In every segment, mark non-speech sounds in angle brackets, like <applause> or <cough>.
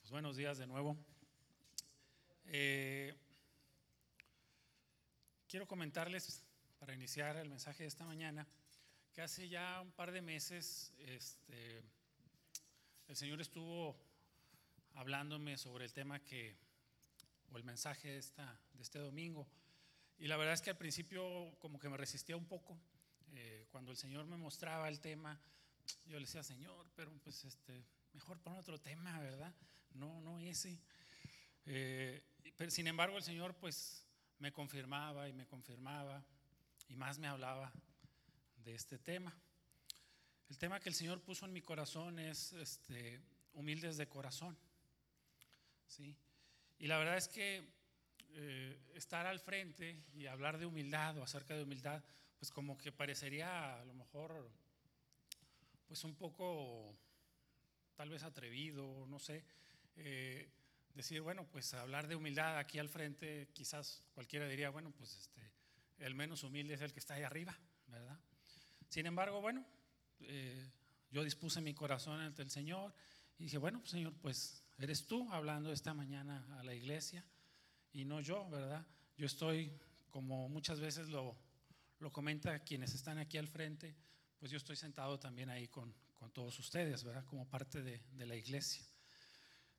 Pues buenos días de nuevo. Eh, quiero comentarles, para iniciar el mensaje de esta mañana, que hace ya un par de meses este, el Señor estuvo hablándome sobre el tema que, o el mensaje de, esta, de este domingo. Y la verdad es que al principio como que me resistía un poco. Eh, cuando el Señor me mostraba el tema, yo le decía, Señor, pero pues este, mejor pon otro tema, ¿verdad? No, no ese. Eh, pero sin embargo el Señor pues me confirmaba y me confirmaba y más me hablaba de este tema. El tema que el Señor puso en mi corazón es este, humildes de corazón. ¿sí? Y la verdad es que eh, estar al frente y hablar de humildad o acerca de humildad, pues como que parecería a lo mejor pues un poco tal vez atrevido, no sé. Eh, decir, bueno, pues hablar de humildad aquí al frente, quizás cualquiera diría, bueno, pues este, el menos humilde es el que está ahí arriba, ¿verdad? Sin embargo, bueno, eh, yo dispuse mi corazón ante el Señor y dije, bueno, pues, Señor, pues eres tú hablando esta mañana a la iglesia y no yo, ¿verdad? Yo estoy, como muchas veces lo, lo comenta quienes están aquí al frente, pues yo estoy sentado también ahí con, con todos ustedes, ¿verdad? Como parte de, de la iglesia.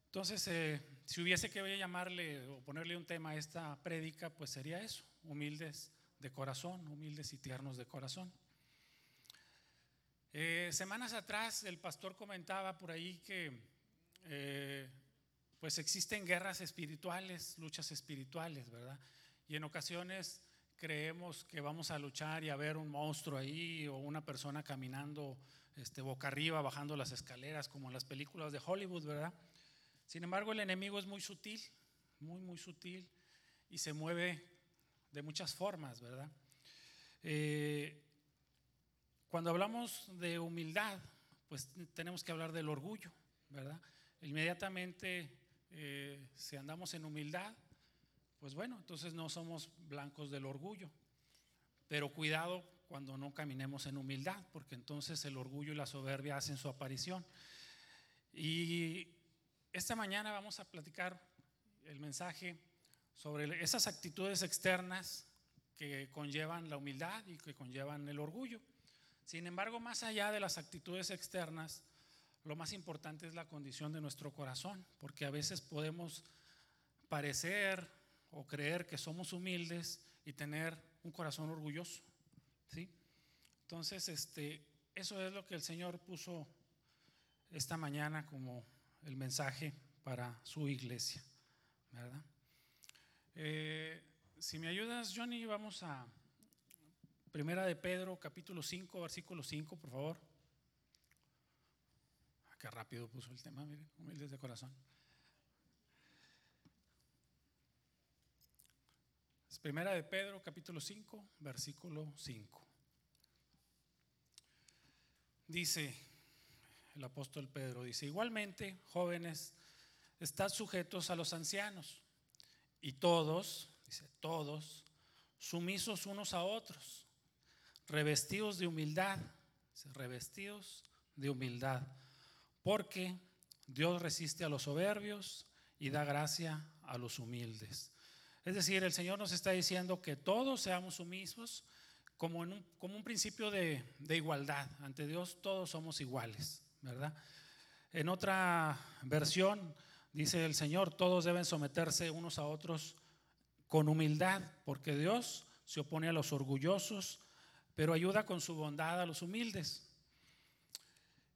Entonces, eh, si hubiese que llamarle o ponerle un tema a esta prédica, pues sería eso, humildes de corazón, humildes y tiernos de corazón. Eh, semanas atrás el pastor comentaba por ahí que eh, pues existen guerras espirituales, luchas espirituales, ¿verdad? Y en ocasiones creemos que vamos a luchar y a ver un monstruo ahí o una persona caminando este, boca arriba, bajando las escaleras, como en las películas de Hollywood, ¿verdad? Sin embargo, el enemigo es muy sutil, muy, muy sutil y se mueve de muchas formas, ¿verdad? Eh, cuando hablamos de humildad, pues tenemos que hablar del orgullo, ¿verdad? Inmediatamente, eh, si andamos en humildad, pues bueno, entonces no somos blancos del orgullo. Pero cuidado cuando no caminemos en humildad, porque entonces el orgullo y la soberbia hacen su aparición. Y esta mañana vamos a platicar el mensaje sobre esas actitudes externas que conllevan la humildad y que conllevan el orgullo. Sin embargo, más allá de las actitudes externas, lo más importante es la condición de nuestro corazón, porque a veces podemos parecer o creer que somos humildes y tener un corazón orgulloso. ¿sí? Entonces, este, eso es lo que el Señor puso esta mañana como el mensaje para su iglesia. ¿verdad? Eh, si me ayudas, Johnny, vamos a Primera de Pedro, capítulo 5, versículo 5, por favor. Ah, qué rápido puso el tema, miren, humildes de corazón. Primera de Pedro, capítulo 5, versículo 5. Dice el apóstol Pedro, dice, igualmente, jóvenes, estad sujetos a los ancianos y todos, dice, todos, sumisos unos a otros, revestidos de humildad, revestidos de humildad, porque Dios resiste a los soberbios y da gracia a los humildes. Es decir, el Señor nos está diciendo que todos seamos sumisos como, en un, principio de igualdad. Ante Dios todos somos iguales, En otra versión dice el Señor, todos deben someterse unos a otros con humildad, porque Dios se opone a los orgullosos, pero ayuda con su bondad a los humildes.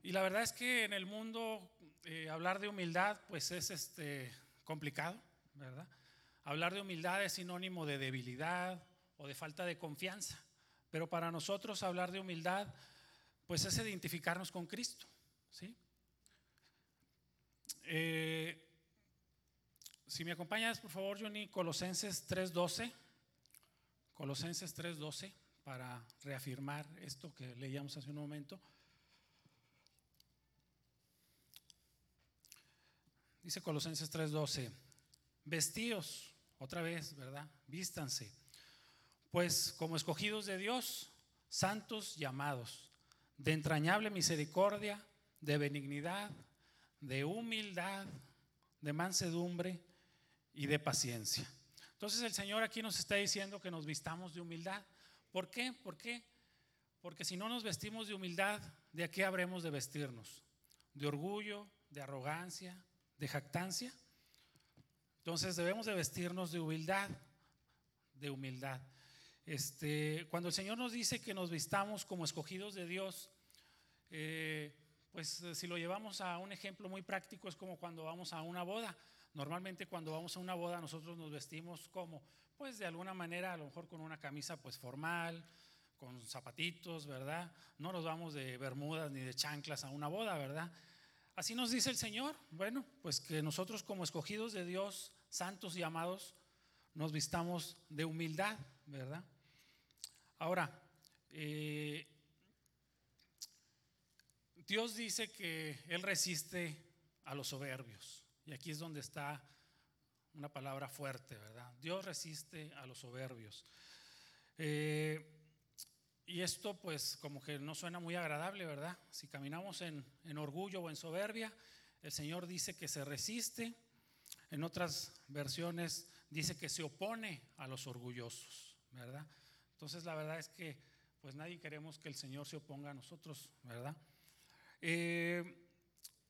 Y la verdad es que en el mundo eh, hablar de humildad pues es este, complicado, ¿verdad? Hablar de humildad es sinónimo de debilidad o de falta de confianza, pero para nosotros hablar de humildad pues es identificarnos con Cristo, ¿sí? Eh, si me acompañas, por favor, Johnny, Colosenses 3.12, Colosenses 3.12, para reafirmar esto que leíamos hace un momento. Dice Colosenses 3:12, vestíos otra vez, ¿verdad? Vístanse. Pues como escogidos de Dios, santos llamados, de entrañable misericordia, de benignidad, de humildad, de mansedumbre y de paciencia. Entonces el Señor aquí nos está diciendo que nos vistamos de humildad. ¿Por qué? ¿Por qué? Porque si no nos vestimos de humildad, ¿de qué habremos de vestirnos? ¿De orgullo, de arrogancia, de jactancia? Entonces debemos de vestirnos de humildad, de humildad. Este, cuando el Señor nos dice que nos vistamos como escogidos de Dios, eh, pues si lo llevamos a un ejemplo muy práctico es como cuando vamos a una boda. Normalmente cuando vamos a una boda nosotros nos vestimos como, pues de alguna manera, a lo mejor con una camisa pues formal, con zapatitos, ¿verdad? No nos vamos de bermudas ni de chanclas a una boda, ¿verdad? Así nos dice el Señor. Bueno, pues que nosotros como escogidos de Dios, santos y amados, nos vistamos de humildad, ¿verdad? Ahora, eh, Dios dice que Él resiste a los soberbios. Y aquí es donde está una palabra fuerte, ¿verdad? Dios resiste a los soberbios. Eh, y esto pues como que no suena muy agradable, ¿verdad? Si caminamos en, en, orgullo o en soberbia, el Señor dice que se resiste. En otras versiones dice que se opone a los orgullosos, ¿verdad? Entonces la verdad es que pues nadie queremos que el Señor se oponga a nosotros, ¿verdad? Eh,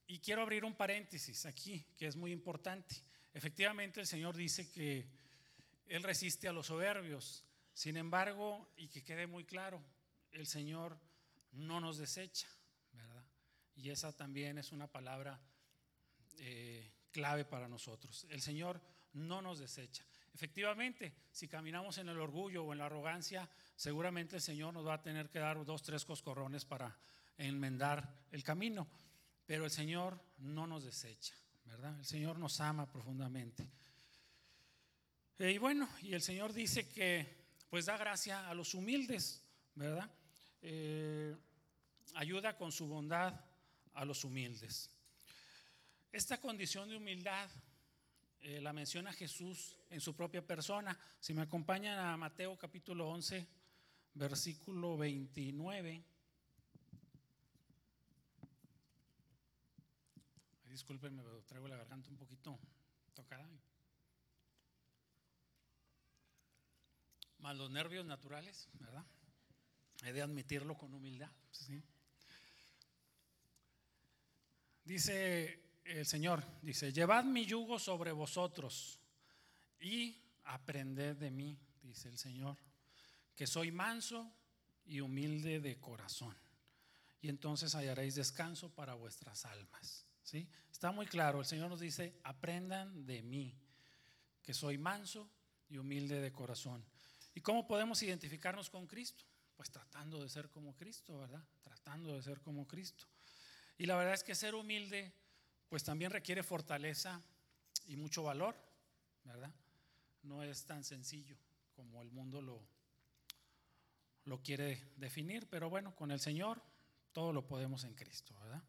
y quiero abrir un paréntesis aquí, que es muy importante. Efectivamente, el Señor dice que Él resiste a los soberbios. Sin embargo, y que quede muy claro, el Señor no nos desecha, ¿verdad? Y esa también es una palabra eh, clave para nosotros. El Señor no nos desecha. Efectivamente, si caminamos en el orgullo o en la arrogancia, seguramente el Señor nos va a tener que dar dos, tres coscorrones para enmendar el camino. Pero el Señor no nos desecha, ¿verdad? El Señor nos ama profundamente. Eh, y bueno, y el Señor dice que pues da gracia a los humildes, ¿verdad? Eh, ayuda con su bondad a los humildes. Esta condición de humildad eh, la menciona Jesús en su propia persona. Si me acompañan a Mateo capítulo 11, versículo 29. Discúlpenme, pero traigo la garganta un poquito tocada. Más los nervios naturales, ¿verdad? He de admitirlo con humildad. Dice el Señor, dice, llevad mi yugo sobre vosotros y aprended de mí, dice el Señor, que soy manso y humilde de corazón. Y entonces hallaréis descanso para vuestras almas. Está muy claro, el Señor nos dice, aprendan de mí, que soy manso y humilde de corazón. ¿Y cómo podemos identificarnos con Cristo? Pues tratando de ser como Cristo, ¿verdad? Tratando de ser como Cristo. Y la verdad es que ser humilde, pues también requiere fortaleza y mucho valor, ¿verdad? No es tan sencillo como el mundo lo, lo quiere definir, pero bueno, con el Señor todo lo podemos en Cristo, ¿verdad?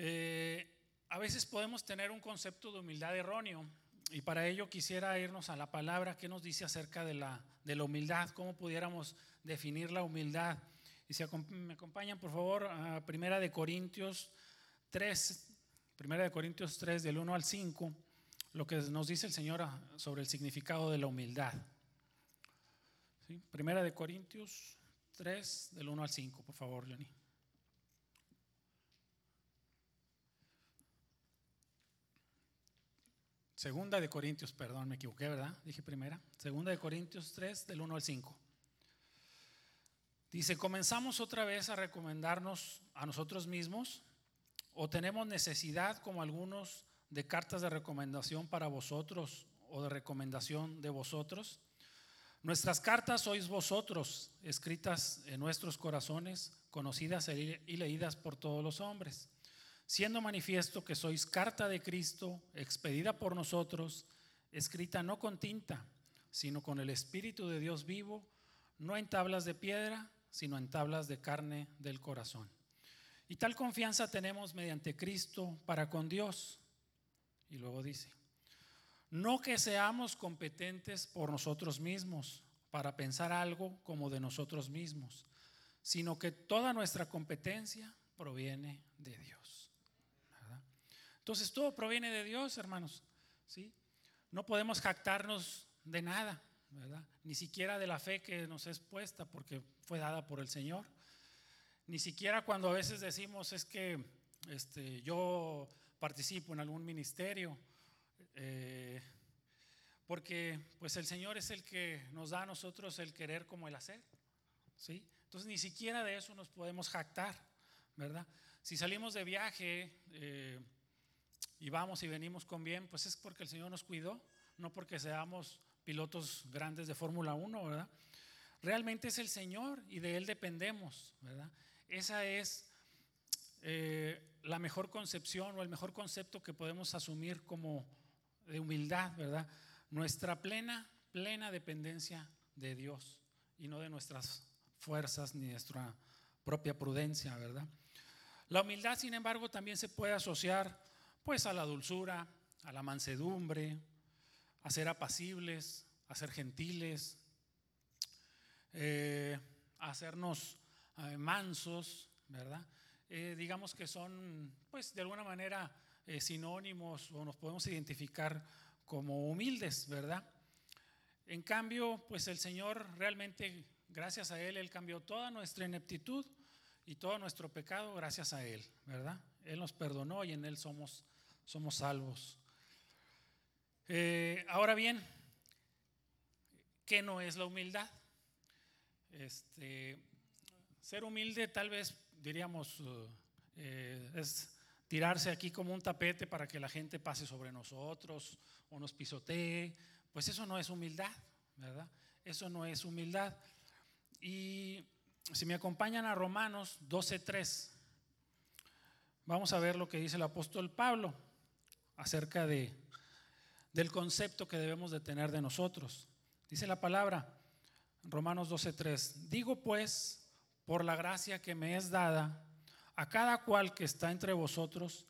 Eh, a veces podemos tener un concepto de humildad erróneo y para ello quisiera irnos a la palabra que nos dice acerca de la, de la humildad, cómo pudiéramos definir la humildad. Y si me acompañan, por favor, a Primera de Corintios 3, Primera de Corintios 3, del 1 al 5, lo que nos dice el Señor sobre el significado de la humildad. Primera de Corintios 3, del 1 al 5, por favor, Johnny. Segunda de Corintios, perdón, me equivoqué, ¿verdad? Dije primera. Segunda de Corintios 3, del 1 al 5. Dice, comenzamos otra vez a recomendarnos a nosotros mismos o tenemos necesidad como algunos de cartas de recomendación para vosotros o de recomendación de vosotros. Nuestras cartas sois vosotros, escritas en nuestros corazones, conocidas y leídas por todos los hombres siendo manifiesto que sois carta de Cristo, expedida por nosotros, escrita no con tinta, sino con el Espíritu de Dios vivo, no en tablas de piedra, sino en tablas de carne del corazón. Y tal confianza tenemos mediante Cristo para con Dios. Y luego dice, no que seamos competentes por nosotros mismos para pensar algo como de nosotros mismos, sino que toda nuestra competencia proviene de Dios. Entonces todo proviene de Dios, hermanos. ¿sí? No podemos jactarnos de nada, ¿verdad? Ni siquiera de la fe que nos es puesta porque fue dada por el Señor. Ni siquiera cuando a veces decimos es que este, yo participo en algún ministerio, eh, porque pues el Señor es el que nos da a nosotros el querer como el hacer, ¿sí? Entonces ni siquiera de eso nos podemos jactar, ¿verdad? Si salimos de viaje eh, y vamos y venimos con bien, pues es porque el Señor nos cuidó, no porque seamos pilotos grandes de Fórmula 1, ¿verdad? Realmente es el Señor y de Él dependemos, ¿verdad? Esa es eh, la mejor concepción o el mejor concepto que podemos asumir como de humildad, ¿verdad? Nuestra plena, plena dependencia de Dios y no de nuestras fuerzas ni nuestra propia prudencia, ¿verdad? La humildad, sin embargo, también se puede asociar pues a la dulzura, a la mansedumbre, a ser apacibles, a ser gentiles, eh, a hacernos eh, mansos, ¿verdad? Eh, digamos que son, pues, de alguna manera sinónimos o nos podemos identificar como humildes, ¿verdad? En cambio, pues el Señor realmente, gracias a Él, Él cambió toda nuestra ineptitud y todo nuestro pecado gracias a Él, ¿verdad? Él nos perdonó y en Él somos, somos salvos. Eh, ahora bien, ¿qué no es la humildad? Este, ser humilde tal vez diríamos eh, es tirarse aquí como un tapete para que la gente pase sobre nosotros o nos pisotee. Pues eso no es humildad, ¿verdad? Eso no es humildad. Y si me acompañan a Romanos 12.3, vamos a ver lo que dice el apóstol Pablo acerca de, del concepto que debemos de tener de nosotros. Dice la palabra, Romanos 12.3, digo pues, por la gracia que me es dada, a cada cual que está entre vosotros,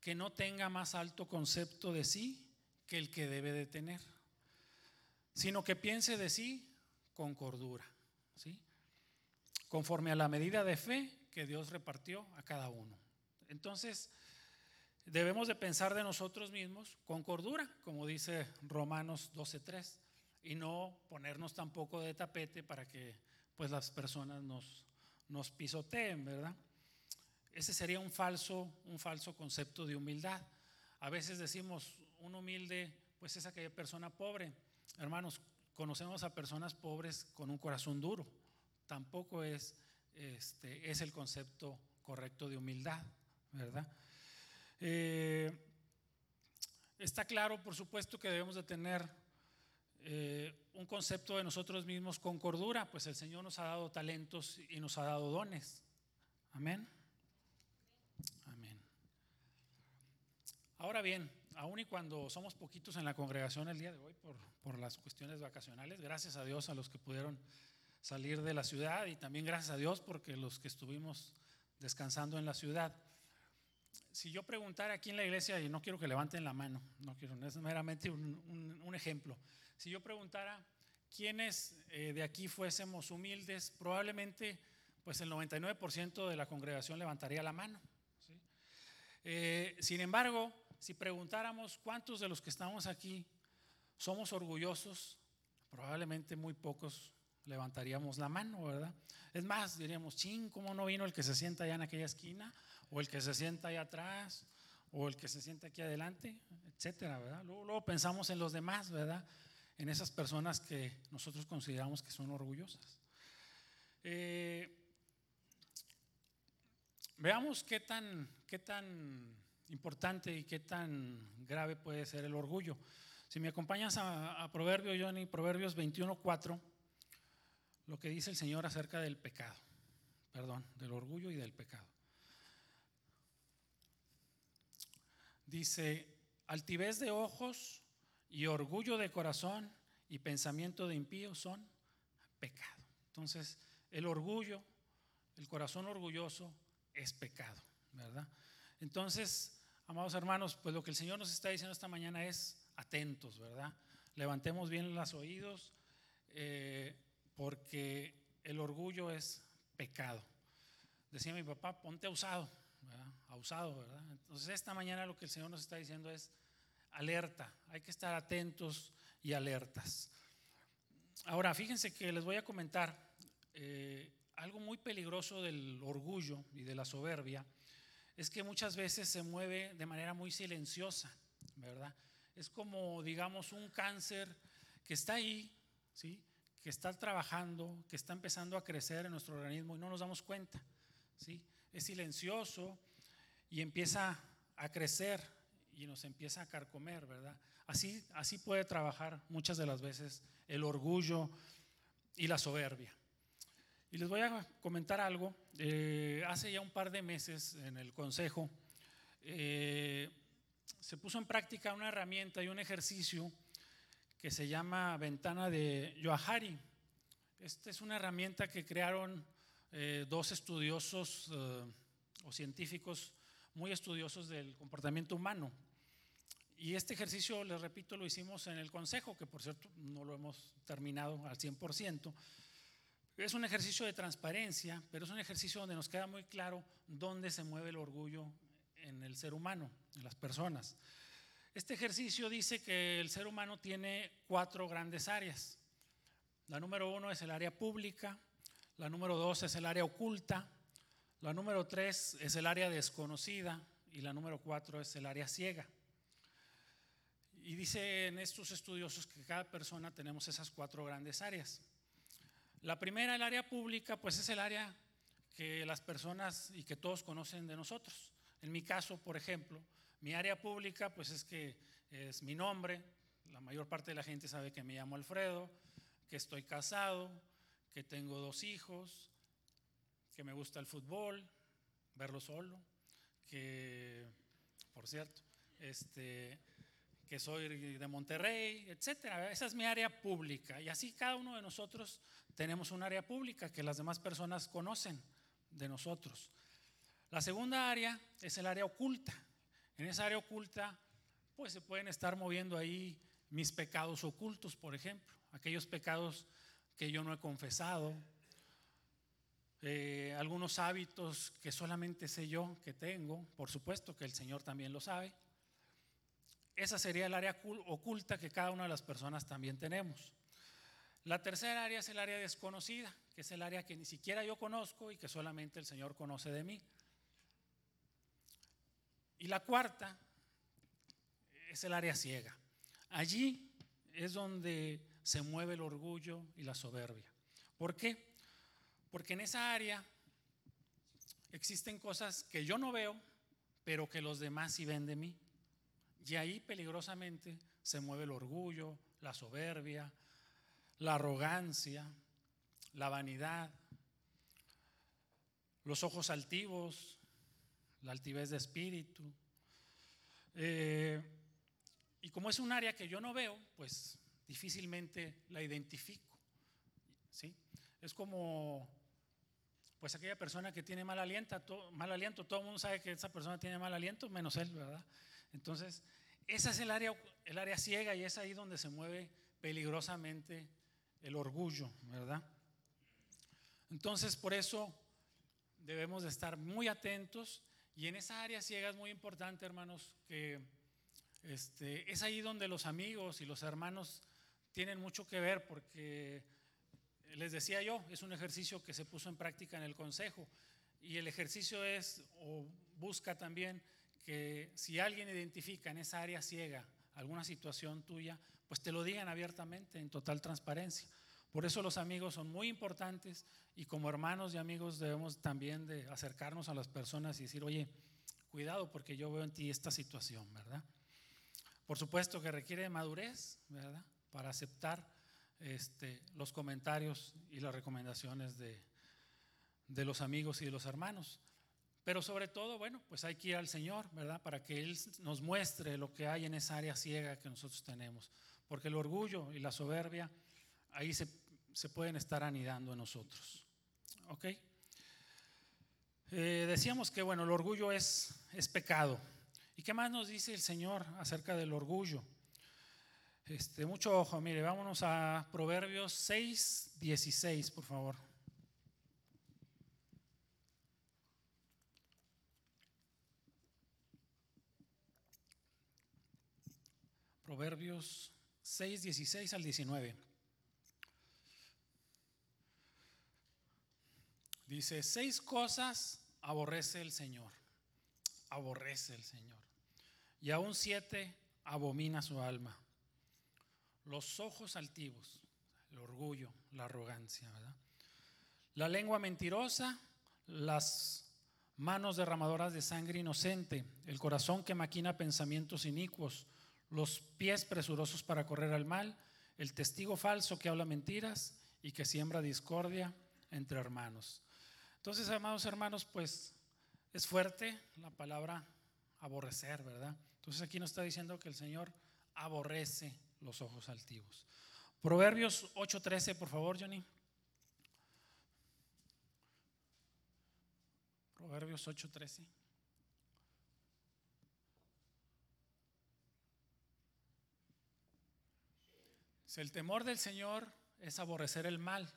que no tenga más alto concepto de sí que el que debe de tener, sino que piense de sí con cordura. ¿sí? conforme a la medida de fe que Dios repartió a cada uno. Entonces, debemos de pensar de nosotros mismos con cordura, como dice Romanos 12.3, y no ponernos tampoco de tapete para que pues las personas nos, nos pisoteen, ¿verdad? Ese sería un falso, un falso concepto de humildad. A veces decimos, un humilde, pues es aquella persona pobre. Hermanos, conocemos a personas pobres con un corazón duro tampoco es, este, es el concepto correcto de humildad, ¿verdad? Eh, está claro, por supuesto, que debemos de tener eh, un concepto de nosotros mismos con cordura, pues el Señor nos ha dado talentos y nos ha dado dones. Amén. Amén. Ahora bien, aun y cuando somos poquitos en la congregación el día de hoy por, por las cuestiones vacacionales, gracias a Dios a los que pudieron salir de la ciudad y también gracias a Dios porque los que estuvimos descansando en la ciudad. Si yo preguntara aquí en la iglesia, y no quiero que levanten la mano, no quiero, es meramente un, ejemplo. Si yo preguntara quiénes eh, de aquí fuésemos humildes, probablemente pues el 99% de la congregación levantaría la mano. Eh, sin embargo, si preguntáramos cuántos de los que estamos aquí somos orgullosos, probablemente muy pocos levantaríamos la mano, ¿verdad? Es más, diríamos, ching, ¿cómo no vino el que se sienta allá en aquella esquina? O el que se sienta allá atrás, o el que se sienta aquí adelante, etcétera, ¿verdad? Luego, pensamos en los demás, ¿verdad? En esas personas que nosotros consideramos que son orgullosas. Eh, veamos qué tan, qué tan importante y qué tan grave puede ser el orgullo. Si me acompañas a, a Proverbios, Johnny, Proverbios 21.4 lo que dice el Señor acerca del pecado, perdón, del orgullo y del pecado. Dice, altivez de ojos y orgullo de corazón y pensamiento de impío son pecado. Entonces, el orgullo, el corazón orgulloso es pecado, ¿verdad? Entonces, amados hermanos, pues lo que el Señor nos está diciendo esta mañana es atentos, ¿verdad? Levantemos bien los oídos. Eh, porque el orgullo es pecado. Decía mi papá, ponte usado. Pausado, ¿verdad? Entonces esta mañana lo que el Señor nos está diciendo es alerta, hay que estar atentos y alertas. Ahora, fíjense que les voy a comentar eh, algo muy peligroso del orgullo y de la soberbia, es que muchas veces se mueve de manera muy silenciosa, ¿verdad? Es como, digamos, un cáncer que está ahí, ¿sí? que está trabajando, que está empezando a crecer en nuestro organismo y no nos damos cuenta. ¿sí? Es silencioso y empieza a crecer y nos empieza a carcomer, ¿verdad? Así, así puede trabajar muchas de las veces el orgullo y la soberbia. Y les voy a comentar algo. Eh, hace ya un par de meses en el Consejo eh, se puso en práctica una herramienta y un ejercicio que se llama Ventana de Yoahari. Esta es una herramienta que crearon eh, dos estudiosos o científicos muy estudiosos del comportamiento humano. Y este ejercicio, les repito, lo hicimos en el Consejo, que por cierto no lo hemos terminado al 100%. Es un ejercicio de transparencia, pero es un ejercicio donde nos queda muy claro dónde se mueve el orgullo en el ser humano, en las personas. Este ejercicio dice que el ser humano tiene cuatro grandes áreas. La número uno es el área pública, la número dos es el área oculta, la número tres es el área desconocida y la número cuatro es el área ciega. Y dice en estos estudiosos que cada persona tenemos esas cuatro grandes áreas. La primera, el área pública, pues es el área que las personas y que todos conocen de nosotros. En mi caso, por ejemplo, mi área pública, pues es que es mi nombre, la mayor parte de la gente sabe que me llamo Alfredo, que estoy casado, que tengo dos hijos, que me gusta el fútbol, verlo solo, que, por cierto, este, que soy de Monterrey, etcétera. Esa es mi área pública. Y así cada uno de nosotros tenemos un área pública que las demás personas conocen de nosotros. La segunda área es el área oculta. En esa área oculta, pues se pueden estar moviendo ahí mis pecados ocultos, por ejemplo, aquellos pecados que yo no he confesado, eh, algunos hábitos que solamente sé yo que tengo, por supuesto que el Señor también lo sabe. Esa sería el área oculta que cada una de las personas también tenemos. La tercera área es el área desconocida, que es el área que ni siquiera yo conozco y que solamente el Señor conoce de mí. Y la cuarta es el área ciega. Allí es donde se mueve el orgullo y la soberbia. ¿Por qué? Porque en esa área existen cosas que yo no veo, pero que los demás sí ven de mí. Y ahí peligrosamente se mueve el orgullo, la soberbia, la arrogancia, la vanidad, los ojos altivos, la altivez de espíritu. Eh, y como es un área que yo no veo, pues difícilmente la identifico. ¿sí? Es como pues aquella persona que tiene mal aliento, mal aliento, todo el mundo sabe que esa persona tiene mal aliento, menos él, ¿verdad? Entonces, esa es el área, el área ciega y es ahí donde se mueve peligrosamente el orgullo, ¿verdad? Entonces, por eso debemos de estar muy atentos y en esa área ciega es muy importante, hermanos, que este, es ahí donde los amigos y los hermanos tienen mucho que ver porque les decía yo, es un ejercicio que se puso en práctica en el consejo y el ejercicio es o busca también que si alguien identifica en esa área ciega alguna situación tuya, pues te lo digan abiertamente, en total transparencia. Por eso los amigos son muy importantes y como hermanos y amigos debemos también de acercarnos a las personas y decir, oye, cuidado porque yo veo en ti esta situación, ¿verdad? Por supuesto que requiere madurez, ¿verdad? Para aceptar este, los comentarios y las recomendaciones de, de los amigos y de los hermanos. Pero sobre todo, bueno, pues hay que ir al Señor, ¿verdad? Para que Él nos muestre lo que hay en esa área ciega que nosotros tenemos. Porque el orgullo y la soberbia ahí se, se pueden estar anidando en nosotros. ¿Ok? Eh, decíamos que, bueno, el orgullo es, es pecado. ¿Y qué más nos dice el Señor acerca del orgullo? Este, mucho ojo, mire, vámonos a Proverbios 6, 16, por favor. Proverbios 6, 16 al 19. Dice, seis cosas aborrece el Señor, aborrece el Señor. Y aún siete abomina su alma. Los ojos altivos, el orgullo, la arrogancia. La lengua mentirosa, las manos derramadoras de sangre inocente, el corazón que maquina pensamientos inicuos, los pies presurosos para correr al mal, el testigo falso que habla mentiras y que siembra discordia entre hermanos. Entonces, amados hermanos, pues es fuerte la palabra aborrecer, ¿verdad? Entonces aquí nos está diciendo que el Señor aborrece los ojos altivos. Proverbios 8:13, por favor, Johnny. Proverbios 8:13. El temor del Señor es aborrecer el mal,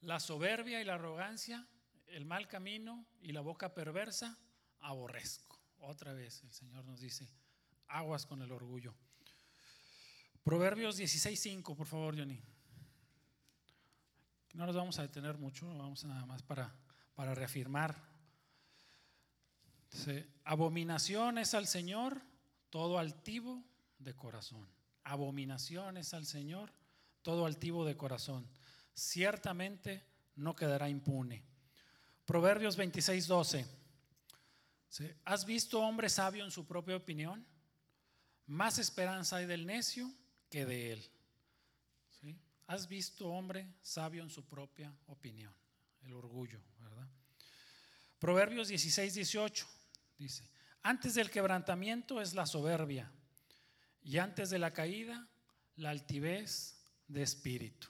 la soberbia y la arrogancia, el mal camino y la boca perversa, aborrezco. Otra vez el Señor nos dice, aguas con el orgullo. Proverbios 16:5, por favor, Johnny. No nos vamos a detener mucho, vamos nada más para, para reafirmar. abominación es al Señor todo altivo de corazón abominaciones al Señor todo altivo de corazón. Ciertamente no quedará impune. Proverbios 26, 12. ¿Has visto hombre sabio en su propia opinión? Más esperanza hay del necio que de él. ¿Has visto hombre sabio en su propia opinión? El orgullo, ¿verdad? Proverbios 16, 18 dice, antes del quebrantamiento es la soberbia y antes de la caída, la altivez de espíritu.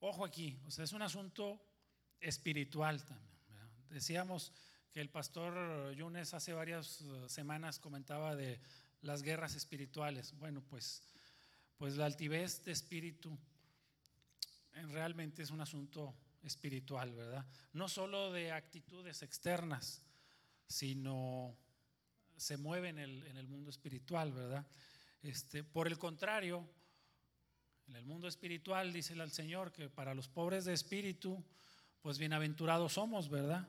Ojo aquí, o sea, es un asunto espiritual también. Decíamos que el pastor Yunes hace varias uh, semanas comentaba de las guerras espirituales. Bueno, pues, pues la altivez de espíritu realmente es un asunto espiritual, ¿verdad? No solo de actitudes externas, sino se mueve en el, en el mundo espiritual, ¿verdad? Este, por el contrario, en el mundo espiritual dice el Señor que para los pobres de espíritu, pues bienaventurados somos, ¿verdad?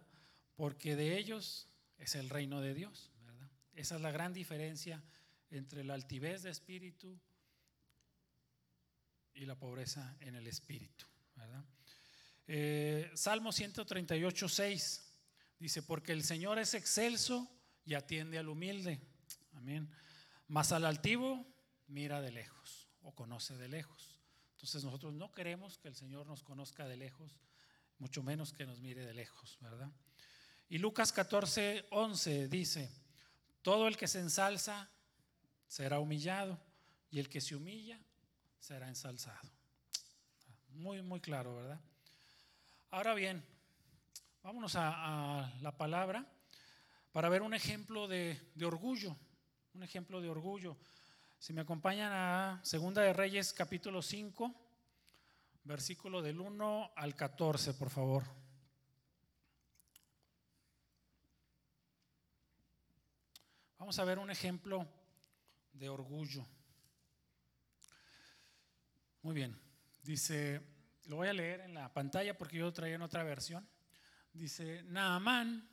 Porque de ellos es el reino de Dios, ¿verdad? Esa es la gran diferencia entre la altivez de espíritu y la pobreza en el espíritu, ¿verdad? Eh, Salmo 138, 6 dice, porque el Señor es excelso y atiende al humilde. Amén. Mas al altivo mira de lejos o conoce de lejos. Entonces nosotros no queremos que el Señor nos conozca de lejos, mucho menos que nos mire de lejos, ¿verdad? Y Lucas 14, 11 dice, todo el que se ensalza será humillado y el que se humilla será ensalzado. Muy, muy claro, ¿verdad? Ahora bien, vámonos a, la palabra para ver un ejemplo de orgullo un ejemplo de orgullo. Si me acompañan a Segunda de Reyes capítulo 5, versículo del 1 al 14, por favor. Vamos a ver un ejemplo de orgullo. Muy bien, dice, lo voy a leer en la pantalla porque yo traía en otra versión. Dice, Naamán,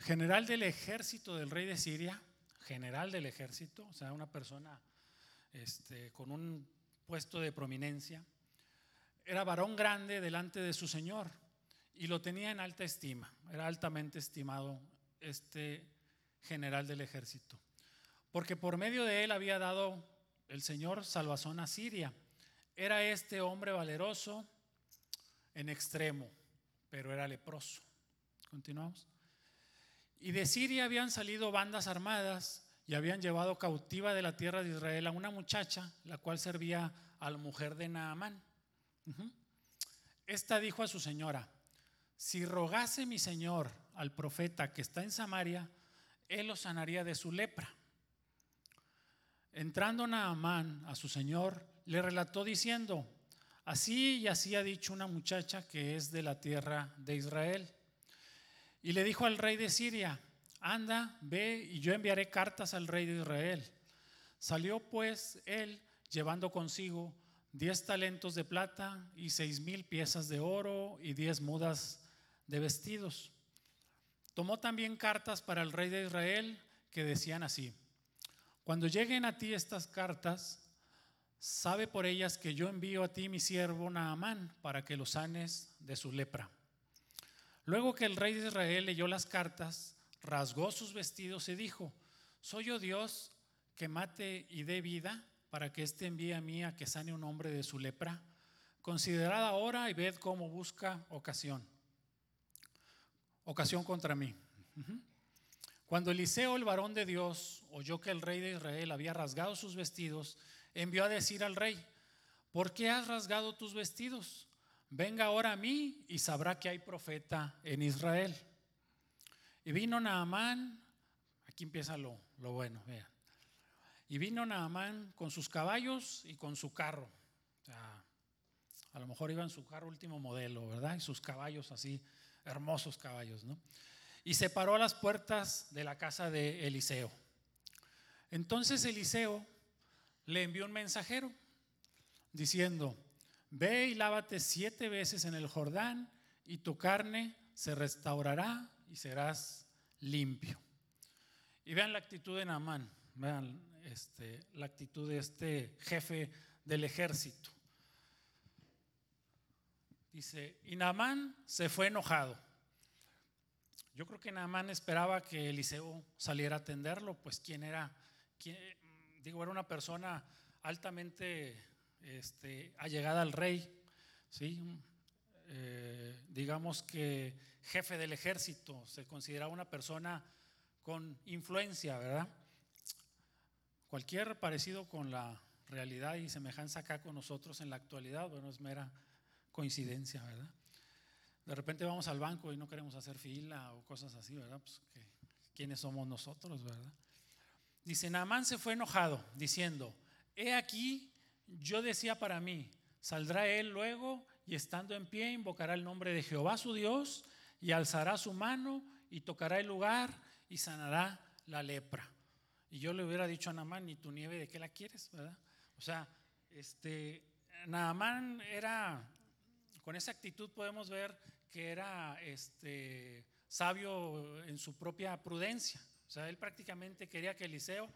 general del ejército del rey de Siria, general del ejército, o sea, una persona este, con un puesto de prominencia, era varón grande delante de su señor y lo tenía en alta estima, era altamente estimado este general del ejército, porque por medio de él había dado el Señor salvación a Siria. Era este hombre valeroso en extremo, pero era leproso. Continuamos. Y de Siria habían salido bandas armadas y habían llevado cautiva de la tierra de Israel a una muchacha, la cual servía a la mujer de Naamán. Esta dijo a su señora, si rogase mi señor al profeta que está en Samaria, él lo sanaría de su lepra. Entrando Naamán a su señor, le relató diciendo, así y así ha dicho una muchacha que es de la tierra de Israel. Y le dijo al rey de Siria, anda, ve y yo enviaré cartas al rey de Israel. Salió pues él llevando consigo diez talentos de plata y seis mil piezas de oro y diez mudas de vestidos. Tomó también cartas para el rey de Israel que decían así, cuando lleguen a ti estas cartas, sabe por ellas que yo envío a ti mi siervo Naamán para que lo sanes de su lepra. Luego que el rey de Israel leyó las cartas, rasgó sus vestidos y dijo, ¿soy yo Dios que mate y dé vida para que éste envíe a mí a que sane un hombre de su lepra? Considerad ahora y ved cómo busca ocasión. Ocasión contra mí. Cuando Eliseo, el varón de Dios, oyó que el rey de Israel había rasgado sus vestidos, envió a decir al rey, ¿por qué has rasgado tus vestidos? Venga ahora a mí y sabrá que hay profeta en Israel. Y vino Naamán, aquí empieza lo, bueno, vean. Y vino Naamán con sus caballos y con su carro. a lo mejor iba en su carro último modelo, ¿verdad? Y sus caballos así, hermosos caballos, ¿no? Y se paró a las puertas de la casa de Eliseo. Entonces Eliseo le envió un mensajero diciendo, ve y lávate siete veces en el Jordán y tu carne se restaurará y serás limpio. Y vean la actitud de Naamán, vean este, la actitud de este jefe del ejército. Dice, y Naamán se fue enojado. Yo creo que Naamán esperaba que Eliseo saliera a atenderlo, pues quién era, digo, era una persona altamente este, allegada al rey, ¿sí? Eh, digamos que jefe del ejército, se consideraba una persona con influencia, ¿verdad? Cualquier parecido con la realidad y semejanza acá con nosotros en la actualidad, bueno, es mera coincidencia, ¿verdad? De repente vamos al banco y no queremos hacer fila o cosas así, ¿verdad? Pues, ¿quiénes somos nosotros, verdad? Dice, Naamán se fue enojado, diciendo, he aquí, yo decía para mí, saldrá él luego y estando en pie invocará el nombre de Jehová su Dios y alzará su mano y tocará el lugar y sanará la lepra. Y yo le hubiera dicho a Naamán, ¿y tu nieve de qué la quieres? ¿verdad? O sea, este, Naamán era, con esa actitud podemos ver que era este, sabio en su propia prudencia. O sea, él prácticamente quería que Eliseo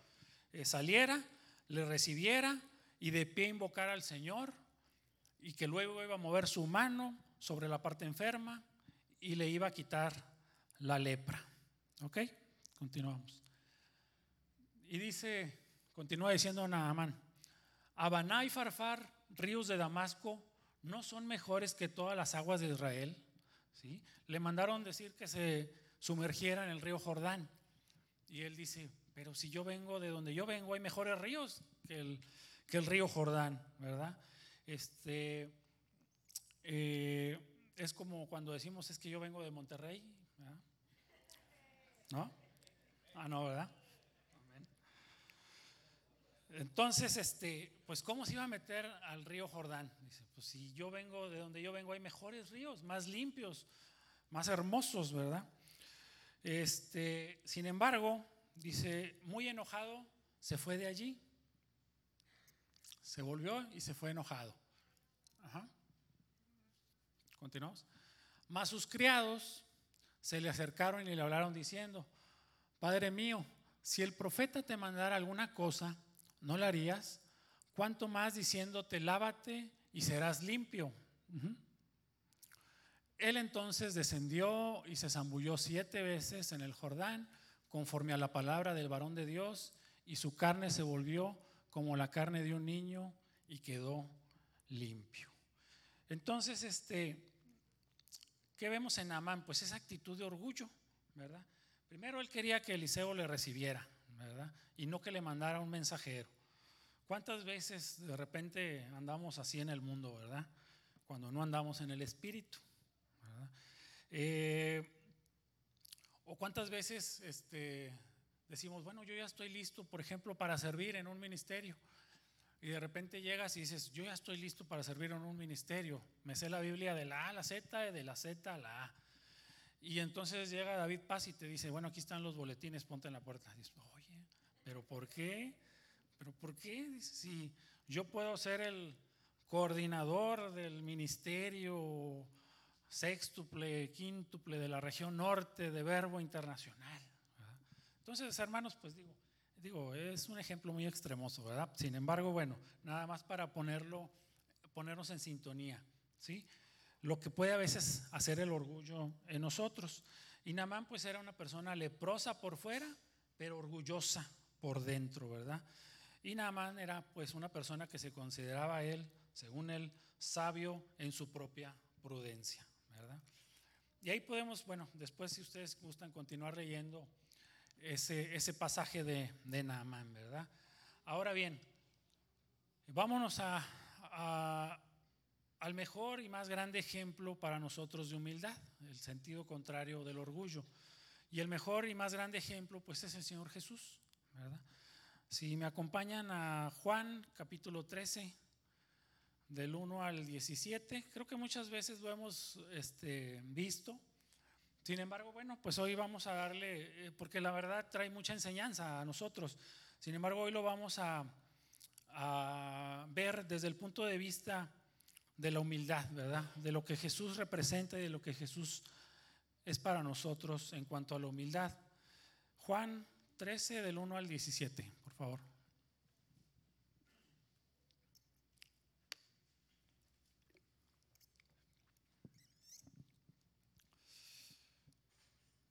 eh, saliera, le recibiera y de pie invocara al Señor y que luego iba a mover su mano sobre la parte enferma y le iba a quitar la lepra. ¿Ok? Continuamos. Y dice, continúa diciendo Naamán, Habaná y Farfar, ríos de Damasco, no son mejores que todas las aguas de Israel. ¿Sí? Le mandaron decir que se sumergiera en el río Jordán. Y él dice, pero si yo vengo de donde yo vengo, hay mejores ríos que el, que el río Jordán, ¿verdad? Este, eh, es como cuando decimos es que yo vengo de Monterrey, ¿verdad? ¿no? Ah, no, ¿verdad? Entonces, este, pues ¿cómo se iba a meter al río Jordán? Dice, pues si yo vengo de donde yo vengo hay mejores ríos, más limpios, más hermosos, ¿verdad? Este, sin embargo, dice, muy enojado, se fue de allí. Se volvió y se fue enojado. Ajá. Continuamos. Mas sus criados se le acercaron y le hablaron diciendo, Padre mío, si el profeta te mandara alguna cosa, ¿no la harías? ¿Cuánto más diciéndote, lávate y serás limpio? Él entonces descendió y se zambulló siete veces en el Jordán, conforme a la palabra del varón de Dios, y su carne se volvió como la carne de un niño y quedó limpio. Entonces, este, ¿qué vemos en Amán? Pues esa actitud de orgullo, ¿verdad? Primero él quería que Eliseo le recibiera, ¿verdad? Y no que le mandara un mensajero. ¿Cuántas veces de repente andamos así en el mundo, verdad? Cuando no andamos en el espíritu. Eh, o cuántas veces este, decimos, bueno, yo ya estoy listo, por ejemplo, para servir en un ministerio. Y de repente llegas y dices, yo ya estoy listo para servir en un ministerio. Me sé la Biblia de la A a la Z, de la Z a la A. Y entonces llega David Paz y te dice, bueno, aquí están los boletines, ponte en la puerta. dices, oye, ¿pero por qué? ¿Pero por qué? Sí, Yo puedo ser el coordinador del ministerio sextuple, quíntuple de la región norte de Verbo Internacional. Entonces, hermanos, pues digo, digo, es un ejemplo muy extremoso, ¿verdad? Sin embargo, bueno, nada más para ponerlo, ponernos en sintonía, ¿sí? Lo que puede a veces hacer el orgullo en nosotros. Y Namán pues era una persona leprosa por fuera, pero orgullosa por dentro, ¿verdad? Y Namán era pues una persona que se consideraba él, según él, sabio en su propia prudencia, Y ahí podemos, bueno, después si ustedes gustan continuar leyendo ese, ese pasaje de, de Naamán, ¿verdad? Ahora bien, vámonos a, al mejor y más grande ejemplo para nosotros de humildad, el sentido contrario del orgullo. Y el mejor y más grande ejemplo, pues es el Señor Jesús, ¿verdad? Si me acompañan a Juan capítulo 13, del 1 al 17, creo que muchas veces lo hemos este, visto sin embargo, bueno, pues hoy vamos a darle, eh, porque la verdad trae mucha enseñanza a nosotros. Sin embargo, hoy lo vamos a, ver desde el punto de vista de la humildad, ¿verdad? De lo que Jesús representa y de lo que Jesús es para nosotros en cuanto a la humildad. Juan 13 del 1 al 17, por favor.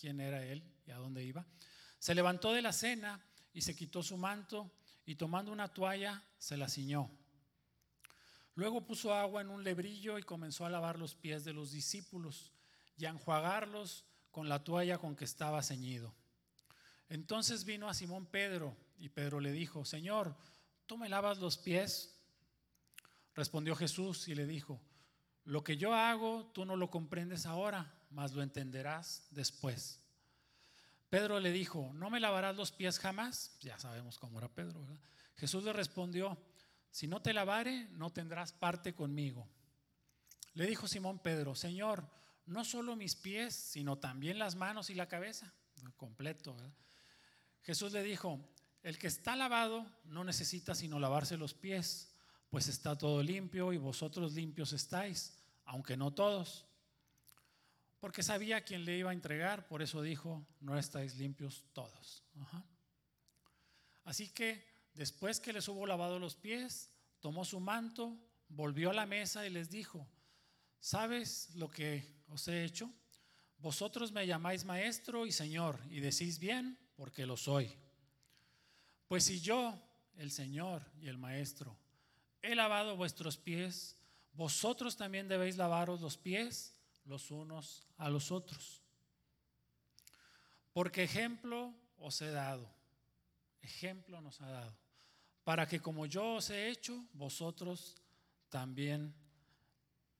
quién era él y a dónde iba. Se levantó de la cena y se quitó su manto y tomando una toalla se la ciñó. Luego puso agua en un lebrillo y comenzó a lavar los pies de los discípulos y a enjuagarlos con la toalla con que estaba ceñido. Entonces vino a Simón Pedro y Pedro le dijo, Señor, ¿tú me lavas los pies? Respondió Jesús y le dijo, lo que yo hago tú no lo comprendes ahora, mas lo entenderás después. Pedro le dijo, ¿no me lavarás los pies jamás? Ya sabemos cómo era Pedro. Jesús le respondió, si no te lavare, no tendrás parte conmigo. Le dijo Simón Pedro, Señor, no solo mis pies, sino también las manos y la cabeza. Completo. Jesús le dijo, el que está lavado no necesita sino lavarse los pies, pues está todo limpio y vosotros limpios estáis, aunque no todos porque sabía a quién le iba a entregar, por eso dijo, no estáis limpios todos. Así que después que les hubo lavado los pies, tomó su manto, volvió a la mesa y les dijo, ¿sabes lo que os he hecho? Vosotros me llamáis maestro y señor y decís bien porque lo soy. Pues si yo, el señor y el maestro, he lavado vuestros pies, vosotros también debéis lavaros los pies los unos a los otros. Porque ejemplo os he dado, ejemplo nos ha dado, para que como yo os he hecho, vosotros también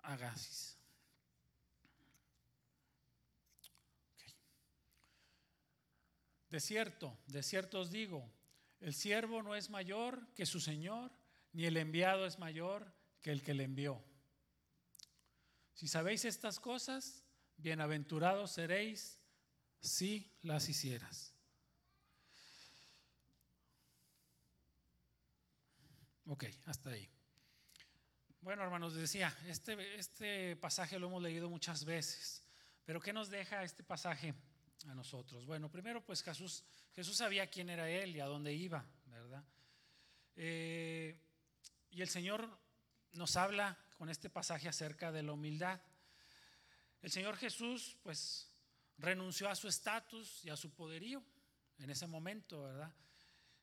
hagáis. De cierto, de cierto os digo, el siervo no es mayor que su Señor, ni el enviado es mayor que el que le envió. Si sabéis estas cosas, bienaventurados seréis si las hicieras. Ok, hasta ahí. Bueno, hermanos, decía, este, este pasaje lo hemos leído muchas veces, pero ¿qué nos deja este pasaje a nosotros? Bueno, primero, pues Jesús, Jesús sabía quién era Él y a dónde iba, ¿verdad? Eh, y el Señor nos habla con este pasaje acerca de la humildad. El Señor Jesús, pues, renunció a su estatus y a su poderío en ese momento, ¿verdad?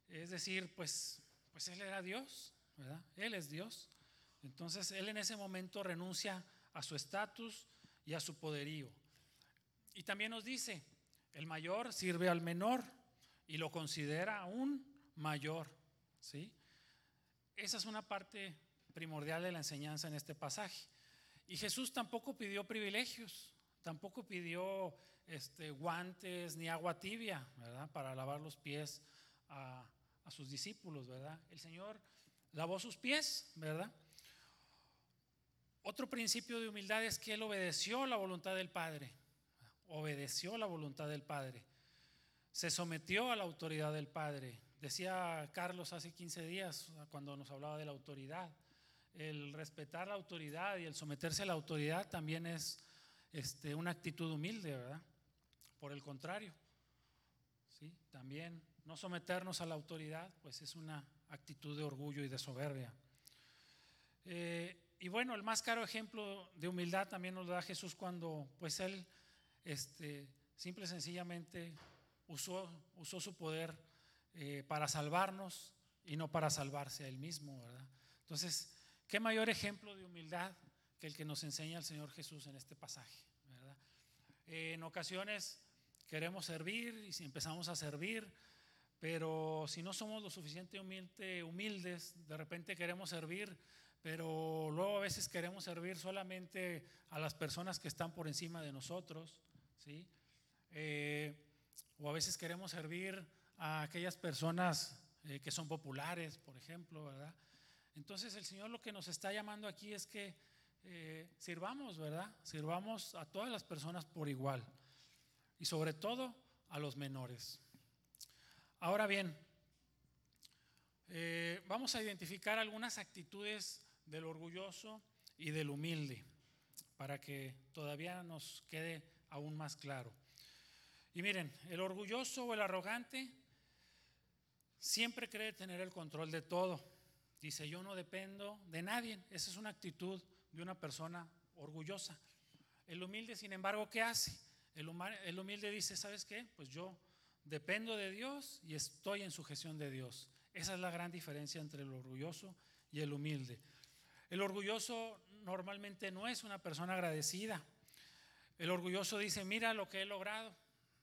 Es decir, pues, pues Él era Dios, ¿verdad? Él es Dios. Entonces, Él en ese momento renuncia a su estatus y a su poderío. Y también nos dice, el mayor sirve al menor y lo considera un mayor, ¿sí? Esa es una parte primordial de la enseñanza en este pasaje. Y Jesús tampoco pidió privilegios, tampoco pidió este, guantes ni agua tibia, ¿verdad? Para lavar los pies a, a sus discípulos, ¿verdad? El Señor lavó sus pies, ¿verdad? Otro principio de humildad es que Él obedeció la voluntad del Padre, obedeció la voluntad del Padre, se sometió a la autoridad del Padre. Decía Carlos hace 15 días cuando nos hablaba de la autoridad, el respetar la autoridad y el someterse a la autoridad también es este, una actitud humilde, ¿verdad? Por el contrario, ¿sí? también no someternos a la autoridad, pues es una actitud de orgullo y de soberbia. Eh, y bueno, el más caro ejemplo de humildad también nos da Jesús cuando pues él este, simple y sencillamente usó, usó su poder eh, para salvarnos y no para salvarse a él mismo, ¿verdad? Entonces, ¿qué mayor ejemplo de humildad que el que nos enseña el Señor Jesús en este pasaje, ¿verdad? En ocasiones queremos servir y si empezamos a servir, pero si no somos lo suficientemente humildes, de repente queremos servir pero luego a veces queremos servir solamente a las personas que están por encima de nosotros, ¿sí? Eh, o a veces queremos servir a aquellas personas eh, que son populares, por ejemplo, ¿verdad? Entonces el Señor lo que nos está llamando aquí es que eh, sirvamos, ¿verdad? Sirvamos a todas las personas por igual y sobre todo a los menores. Ahora bien, vamos a identificar algunas actitudes del orgulloso y del humilde, para que todavía nos quede aún más claro. Y miren, el orgulloso o el arrogante siempre cree tener el control de todo. Dice, yo no dependo de nadie. Esa es una actitud de una persona orgullosa. El humilde, sin embargo, ¿qué hace? El, el humilde dice, ¿sabes qué? Pues yo dependo de Dios y estoy en sujeción de Dios. Esa es la gran diferencia entre el orgulloso y el humilde. El orgulloso normalmente no es una persona agradecida. El orgulloso dice, mira lo que he logrado,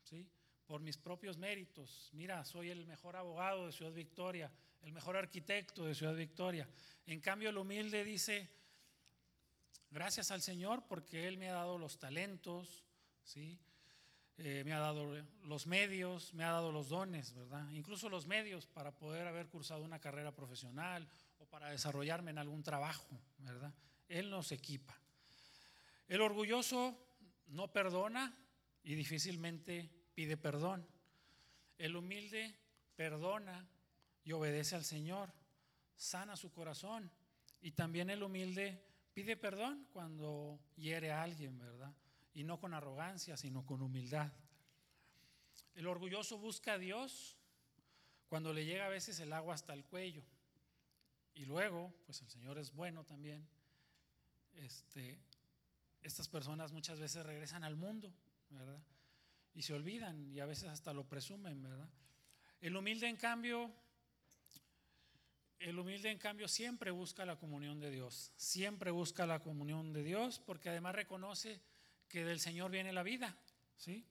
¿sí? por mis propios méritos. Mira, soy el mejor abogado de Ciudad Victoria, el mejor arquitecto de Ciudad Victoria. En cambio, el humilde dice, gracias al Señor porque Él me ha dado los talentos, ¿sí? Eh, me ha dado los medios, me ha dado los dones, ¿verdad? Incluso los medios para poder haber cursado una carrera profesional para desarrollarme en algún trabajo, ¿verdad? Él nos equipa. El orgulloso no perdona y difícilmente pide perdón. El humilde perdona y obedece al Señor, sana su corazón. Y también el humilde pide perdón cuando hiere a alguien, ¿verdad? Y no con arrogancia, sino con humildad. El orgulloso busca a Dios cuando le llega a veces el agua hasta el cuello. Y luego, pues el Señor es bueno también. Este, estas personas muchas veces regresan al mundo, ¿verdad? Y se olvidan y a veces hasta lo presumen, ¿verdad? El humilde, en cambio, el humilde, en cambio, siempre busca la comunión de Dios. Siempre busca la comunión de Dios porque además reconoce que del Señor viene la vida, ¿sí?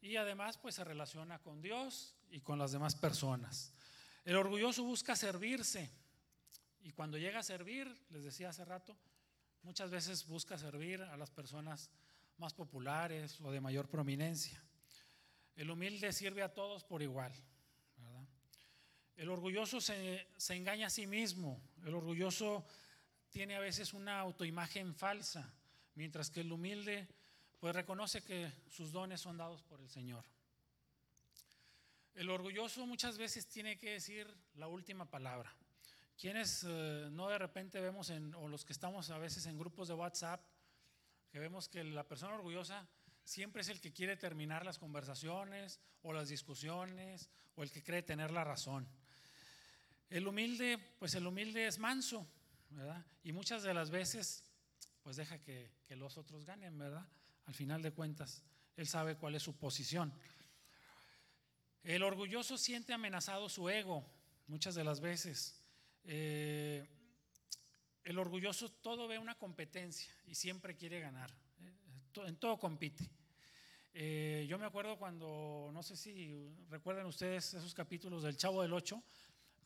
Y además, pues se relaciona con Dios y con las demás personas. El orgulloso busca servirse y cuando llega a servir, les decía hace rato, muchas veces busca servir a las personas más populares o de mayor prominencia. El humilde sirve a todos por igual. El orgulloso se, se, engaña a sí mismo. El orgulloso tiene a veces una autoimagen falsa, mientras que el humilde pues reconoce que sus dones son dados por el Señor. El orgulloso muchas veces tiene que decir la última palabra. Quienes eh, no de repente vemos, en, o los que estamos a veces en grupos de WhatsApp, que vemos que la persona orgullosa siempre es el que quiere terminar las conversaciones o las discusiones o el que cree tener la razón. El humilde, pues el humilde es manso, ¿verdad? Y muchas de las veces, pues deja que, los otros ganen, ¿verdad? Al final de cuentas, él sabe cuál es su posición. El orgulloso siente amenazado su ego muchas de las veces. Eh, el orgulloso todo ve una competencia y siempre quiere ganar. Eh, en todo compite. Eh, yo me acuerdo cuando, no sé si recuerdan ustedes esos capítulos del Chavo del Ocho,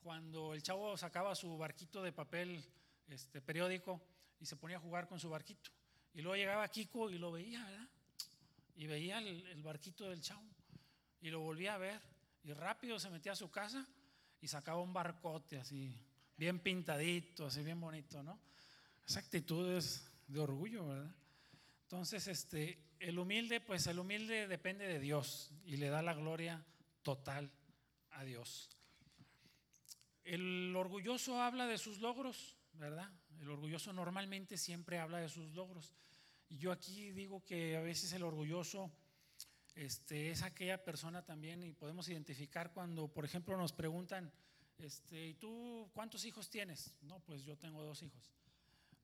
cuando el chavo sacaba su barquito de papel este, periódico y se ponía a jugar con su barquito. Y luego llegaba Kiko y lo veía, ¿verdad? Y veía el, barquito del chavo y lo volvía a ver y rápido se metía a su casa y sacaba un barcote así, bien pintadito, así bien bonito, ¿no? Esa actitud es de orgullo, ¿verdad? Entonces, este, el humilde, pues el humilde depende de Dios y le da la gloria total a Dios. El orgulloso habla de sus logros, ¿verdad? El orgulloso normalmente siempre habla de sus logros. Y yo aquí digo que a veces el orgulloso este, es aquella persona también y podemos identificar cuando, por ejemplo, nos preguntan, este, ¿y tú cuántos hijos tienes? No, pues yo tengo dos hijos.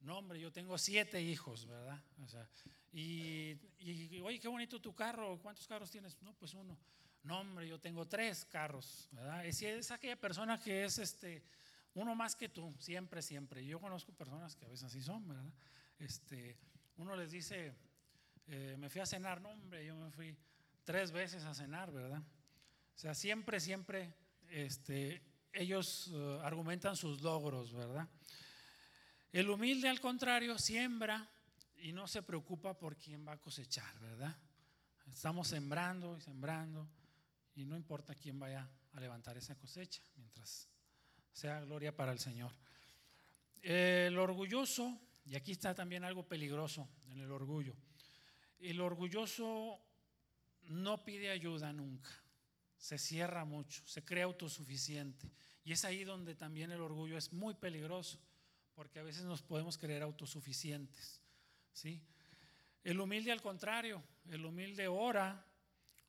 No, hombre, yo tengo siete hijos, ¿verdad? O sea, y, y, oye, qué bonito tu carro, ¿cuántos carros tienes? No, pues uno. No, hombre, yo tengo tres carros, ¿verdad? Es, aquella persona que es este, uno más que tú, siempre, siempre. Yo conozco personas que a veces así son, ¿verdad? Este, uno les dice, eh, me fui a cenar, no, hombre, yo me fui tres veces a cenar, ¿verdad? O sea, siempre, siempre este, ellos uh, argumentan sus logros, ¿verdad? El humilde, al contrario, siembra y no se preocupa por quién va a cosechar, ¿verdad? Estamos sembrando y sembrando y no importa quién vaya a levantar esa cosecha, mientras sea gloria para el Señor. El orgulloso, y aquí está también algo peligroso en el orgullo, el orgulloso no pide ayuda nunca, se cierra mucho, se cree autosuficiente. Y es ahí donde también el orgullo es muy peligroso, porque a veces nos podemos creer autosuficientes. ¿sí? El humilde al contrario, el humilde ora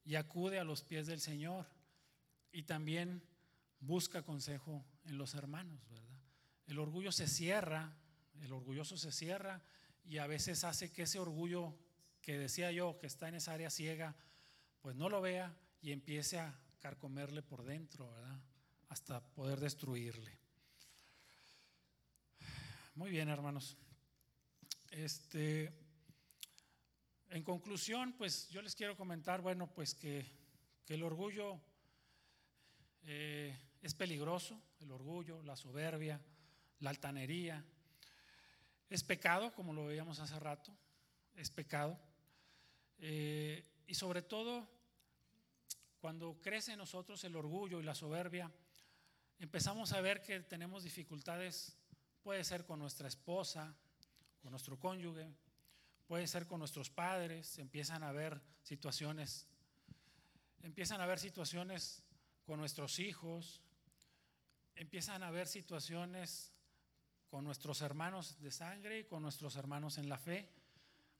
y acude a los pies del Señor y también busca consejo en los hermanos, ¿verdad? El orgullo se cierra, el orgulloso se cierra y a veces hace que ese orgullo que decía yo que está en esa área ciega, pues no lo vea y empiece a carcomerle por dentro, ¿verdad? Hasta poder destruirle. Muy bien, hermanos. Este, en conclusión, pues yo les quiero comentar, bueno, pues que, el orgullo eh, es peligroso, el orgullo, la soberbia, la altanería. Es pecado, como lo veíamos hace rato, es pecado. Eh, y sobre todo, cuando crece en nosotros el orgullo y la soberbia, empezamos a ver que tenemos dificultades, puede ser con nuestra esposa, con nuestro cónyuge, puede ser con nuestros padres, empiezan a haber situaciones, empiezan a haber situaciones con nuestros hijos, empiezan a haber situaciones con nuestros hermanos de sangre y con nuestros hermanos en la fe.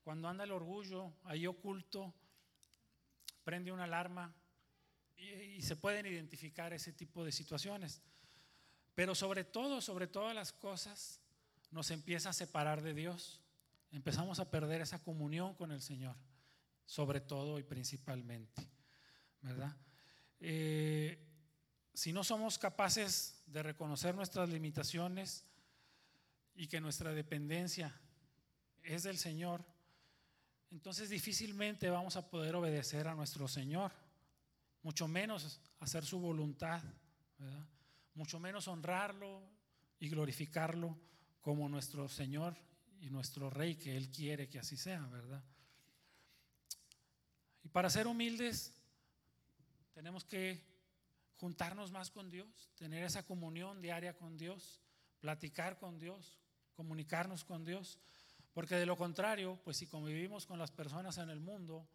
Cuando anda el orgullo ahí oculto, prende una alarma y, se pueden identificar ese tipo de situaciones. Pero sobre todo, sobre todas las cosas, nos empieza a separar de Dios. Empezamos a perder esa comunión con el Señor, sobre todo y principalmente, ¿verdad? Eh, si no somos capaces de reconocer nuestras limitaciones y que nuestra dependencia es del Señor, entonces difícilmente vamos a poder obedecer a nuestro Señor, mucho menos hacer su voluntad, mucho menos honrarlo y glorificarlo como nuestro Señor y nuestro Rey, que Él quiere que así sea, ¿verdad? Y para ser humildes, tenemos que juntarnos más con Dios, tener esa comunión diaria con Dios, platicar con Dios, comunicarnos con Dios. Porque de lo contrario, pues si convivimos con las personas en el mundo,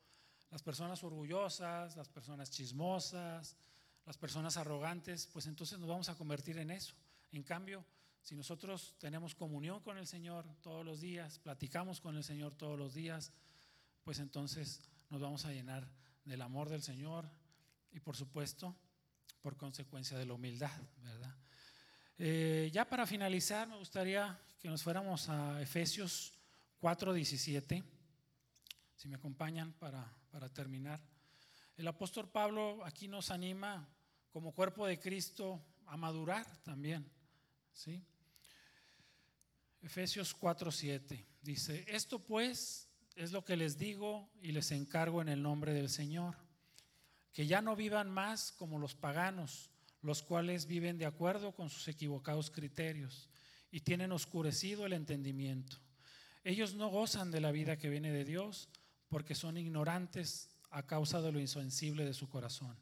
las personas orgullosas, las personas chismosas, las personas arrogantes, pues entonces nos vamos a convertir en eso. En cambio, si nosotros tenemos comunión con el Señor todos los días, platicamos con el Señor todos los días, pues entonces nos vamos a llenar del amor del Señor y por supuesto, por consecuencia de la humildad, ¿verdad? Eh, ya para finalizar, me gustaría que nos fuéramos a Efesios 4:17, si me acompañan para, para terminar. El apóstol Pablo aquí nos anima como cuerpo de Cristo a madurar también. ¿sí? Efesios 4:7 dice, esto pues es lo que les digo y les encargo en el nombre del Señor, que ya no vivan más como los paganos, los cuales viven de acuerdo con sus equivocados criterios y tienen oscurecido el entendimiento. Ellos no gozan de la vida que viene de Dios porque son ignorantes a causa de lo insensible de su corazón.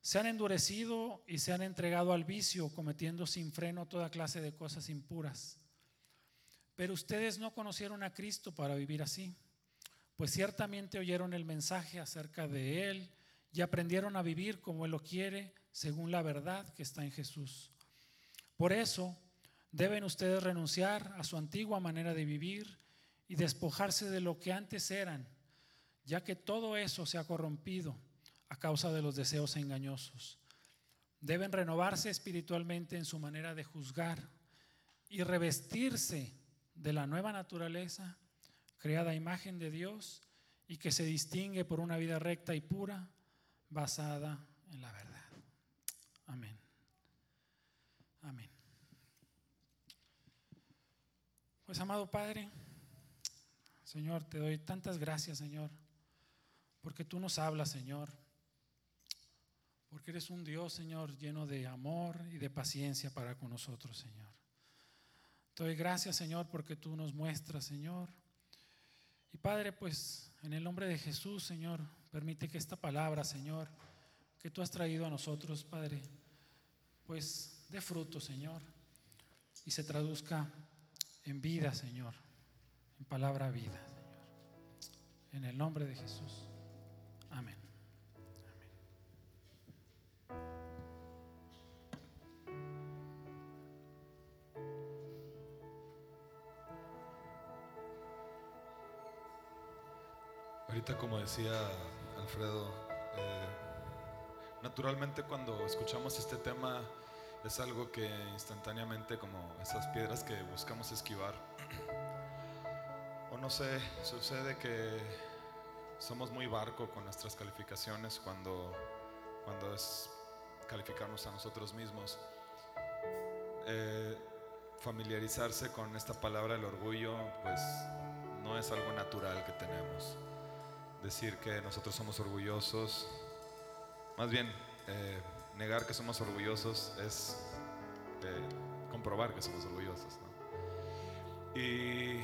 Se han endurecido y se han entregado al vicio, cometiendo sin freno toda clase de cosas impuras. Pero ustedes no conocieron a Cristo para vivir así, pues ciertamente oyeron el mensaje acerca de Él y aprendieron a vivir como Él lo quiere, según la verdad que está en Jesús. Por eso deben ustedes renunciar a su antigua manera de vivir y despojarse de lo que antes eran, ya que todo eso se ha corrompido a causa de los deseos engañosos. Deben renovarse espiritualmente en su manera de juzgar y revestirse de la nueva naturaleza creada a imagen de Dios y que se distingue por una vida recta y pura basada en la verdad. Amén. Amén. Pues amado Padre, Señor, te doy tantas gracias, Señor, porque tú nos hablas, Señor, porque eres un Dios, Señor, lleno de amor y de paciencia para con nosotros, Señor. Te doy gracias, Señor, porque tú nos muestras, Señor. Y Padre, pues en el nombre de Jesús, Señor, permite que esta palabra, Señor, que tú has traído a nosotros, Padre, pues dé fruto, Señor, y se traduzca en vida, Señor, en palabra vida, Señor. En el nombre de Jesús. Amén. Ahorita como decía Alfredo, eh, naturalmente cuando escuchamos este tema es algo que instantáneamente como esas piedras que buscamos esquivar. <clears throat> O no sé, sucede que somos muy barco con nuestras calificaciones cuando, cuando es calificarnos a nosotros mismos. Eh, familiarizarse con esta palabra, el orgullo, pues no es algo natural que tenemos. Decir que nosotros somos orgullosos, más bien eh, negar que somos orgullosos es eh, comprobar que somos orgullosos. Y,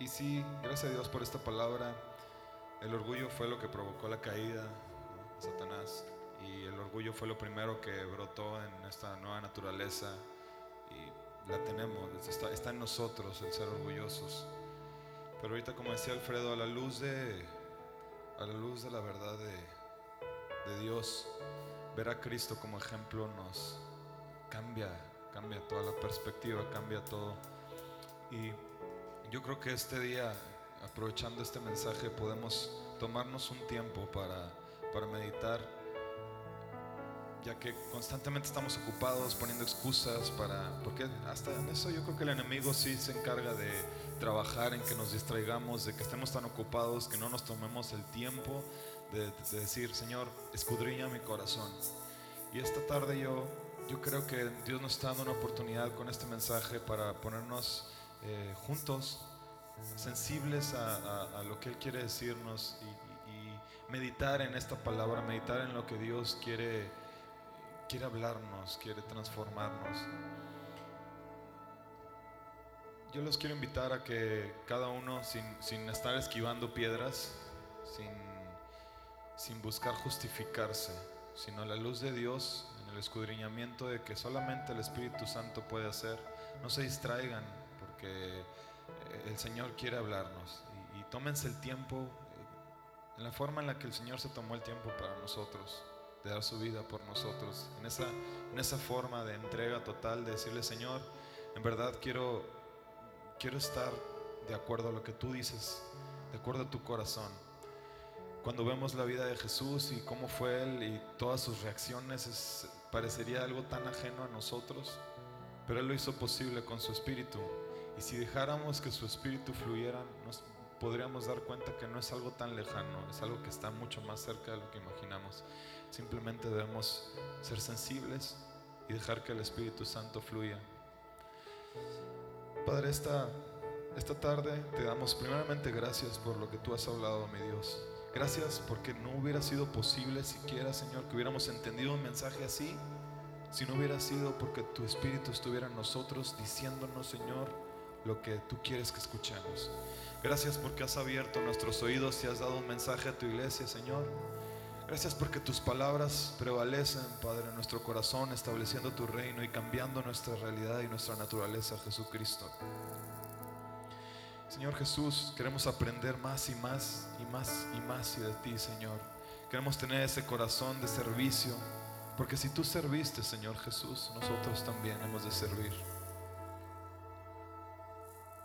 y, sí, gracias a Dios por esta palabra. El orgullo fue lo que provocó la caída de Satanás. Y el orgullo fue lo primero que brotó en esta nueva naturaleza. Y la tenemos, está, está en nosotros el ser orgullosos. Pero ahorita, como decía Alfredo, a la luz de, a la luz de la verdad de, de Dios, ver a Cristo como ejemplo nos cambia, cambia toda la perspectiva, cambia todo. Y yo creo que este día, aprovechando este mensaje, podemos tomarnos un tiempo para, para meditar, ya que constantemente estamos ocupados poniendo excusas para, porque hasta en eso yo creo que el enemigo sí se encarga de trabajar en que nos distraigamos, de que estemos tan ocupados que no nos tomemos el tiempo de, decir, Señor, escudriña mi corazón. Y esta tarde yo, yo creo que Dios nos está dando una oportunidad con este mensaje para ponernos eh, juntos, sensibles a, lo que Él quiere decirnos y, y, meditar en esta palabra, meditar en lo que Dios quiere, quiere hablarnos, quiere transformarnos. Yo los quiero invitar a que cada uno, sin, sin estar esquivando piedras, sin sin buscar justificarse, sino la luz de Dios en el escudriñamiento de que solamente el Espíritu Santo puede hacer. No se distraigan porque eh, el Señor quiere hablarnos y, tómense el tiempo eh, en la forma en la que el Señor se tomó el tiempo para nosotros, de dar su vida por nosotros, en esa, en esa forma de entrega total, de decirle, Señor, en verdad quiero, quiero estar de acuerdo a lo que tú dices, de acuerdo a tu corazón cuando vemos la vida de Jesús y cómo fue Él y todas sus reacciones, parecería algo tan ajeno a nosotros, pero Él lo hizo posible con su espíritu. Y si dejáramos que su espíritu fluyera, nos podríamos dar cuenta que no es algo tan lejano, es algo que está mucho más cerca de lo que imaginamos. Simplemente debemos ser sensibles y dejar que el Espíritu Santo fluya. Padre, esta, esta tarde te damos primeramente gracias por lo que tú has hablado, mi Dios. Gracias porque no hubiera sido posible siquiera, Señor, que hubiéramos entendido un mensaje así si no hubiera sido porque tu Espíritu estuviera en nosotros diciéndonos, Señor, lo que tú quieres que escuchemos. Gracias porque has abierto nuestros oídos y has dado un mensaje a tu iglesia, Señor. Gracias porque tus palabras prevalecen, Padre, en nuestro corazón, estableciendo tu reino y cambiando nuestra realidad y nuestra naturaleza, Jesucristo. Señor Jesús, queremos aprender más y más y más y más de ti, Señor. Queremos tener ese corazón de servicio, porque si tú serviste, Señor Jesús, nosotros también hemos de servir.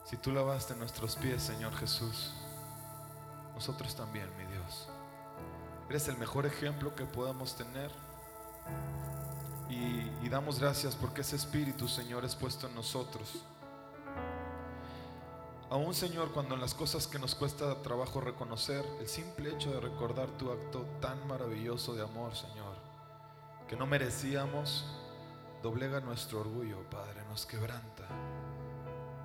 Si tú lavaste nuestros pies, Señor Jesús, nosotros también, mi Dios. Eres el mejor ejemplo que podamos tener. Y, damos gracias porque ese Espíritu, Señor, es puesto en nosotros. Aún, Señor, cuando en las cosas que nos cuesta trabajo reconocer, el simple hecho de recordar tu acto tan maravilloso de amor, Señor, que no merecíamos, doblega nuestro orgullo, Padre, nos quebranta.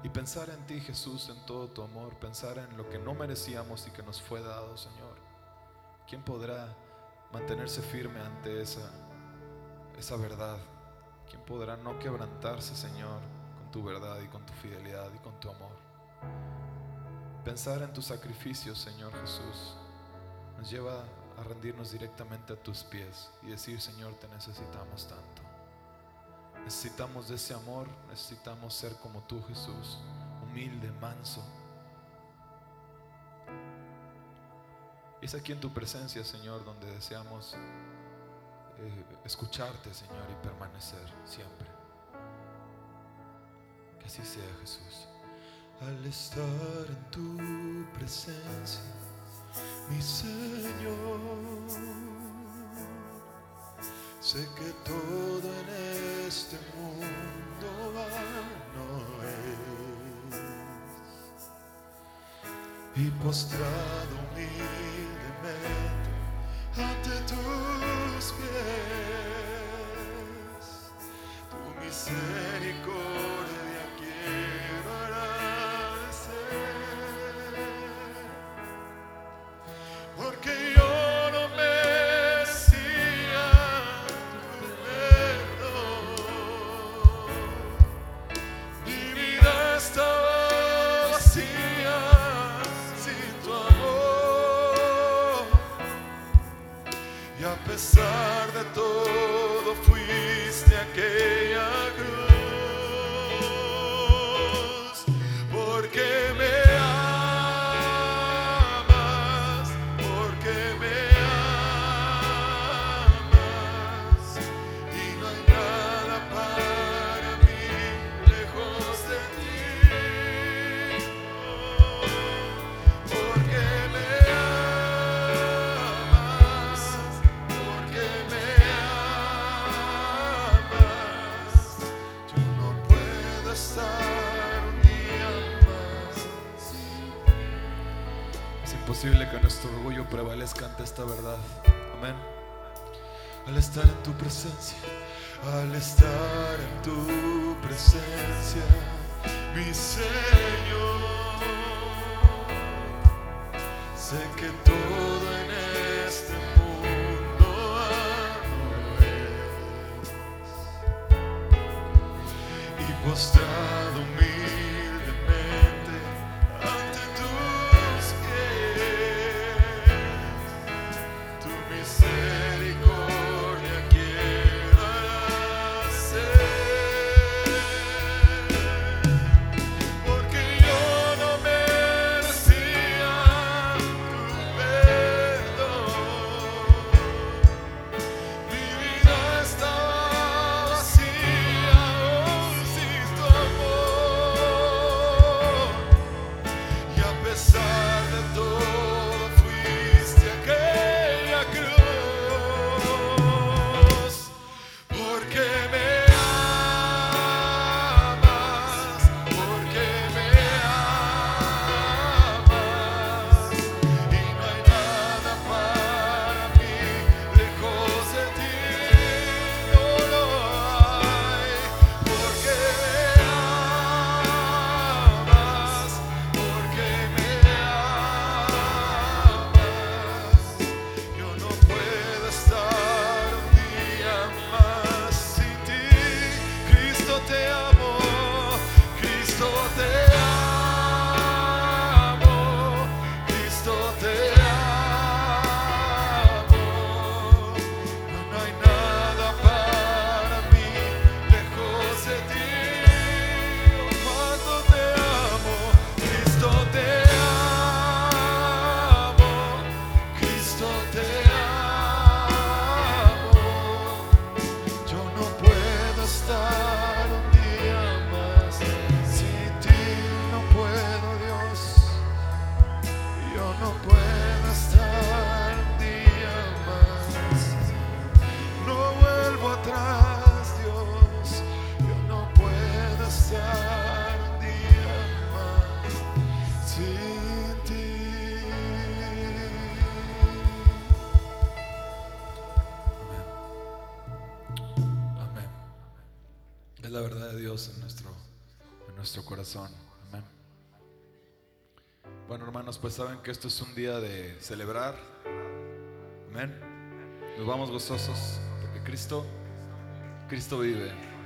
Y pensar en ti, Jesús, en todo tu amor, pensar en lo que no merecíamos y que nos fue dado, Señor. ¿Quién podrá mantenerse firme ante esa, esa verdad? ¿Quién podrá no quebrantarse, Señor, con tu verdad y con tu fidelidad y con tu amor? Pensar en tu sacrificio, Señor Jesús, nos lleva a rendirnos directamente a tus pies y decir, Señor, te necesitamos tanto. Necesitamos de ese amor, necesitamos ser como tú, Jesús, humilde, manso. Es aquí en tu presencia, Señor, donde deseamos eh, escucharte, Señor, y permanecer siempre. Que así sea, Jesús. Al estar en tu presencia, mi Señor, sé que todo en este mundo vano Y postrado humildemente ante tus pies, tu misericordia quiero esta verdad. Amén. Al estar en tu presencia, al estar en tu presencia, mi Señor, sé que todo en este mundo vano es. y postrado pues saben que esto es un día de celebrar. Amén. Nos vamos gozosos porque Cristo, Cristo vive.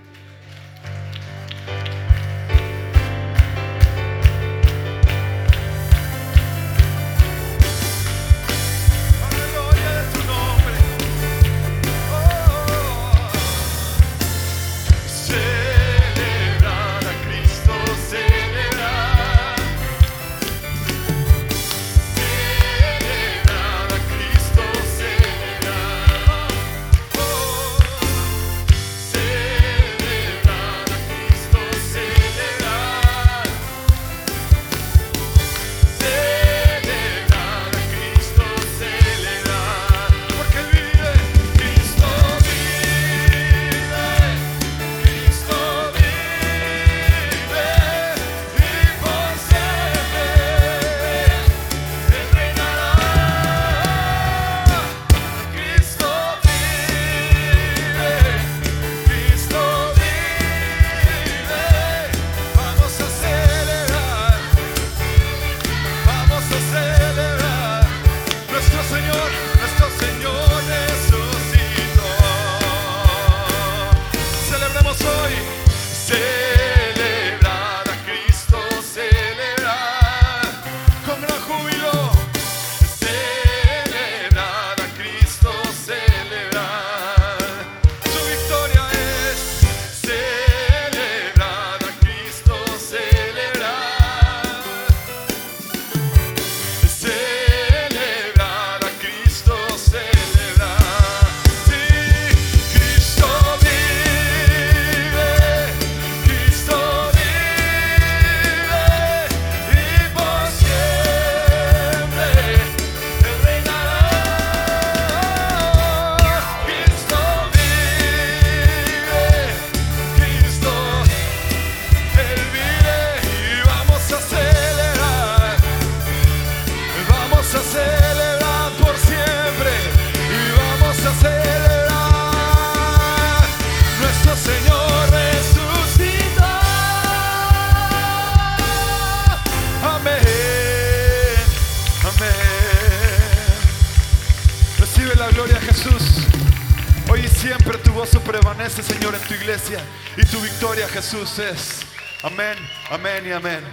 Jesús es. Amén, amén y amén.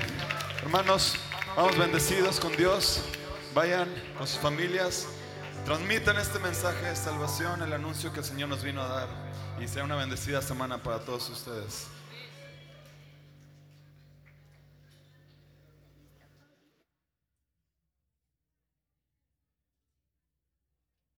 Hermanos, vamos bendecidos con Dios. Vayan con sus familias. Transmitan este mensaje de salvación, el anuncio que el Señor nos vino a dar. Y sea una bendecida semana para todos ustedes.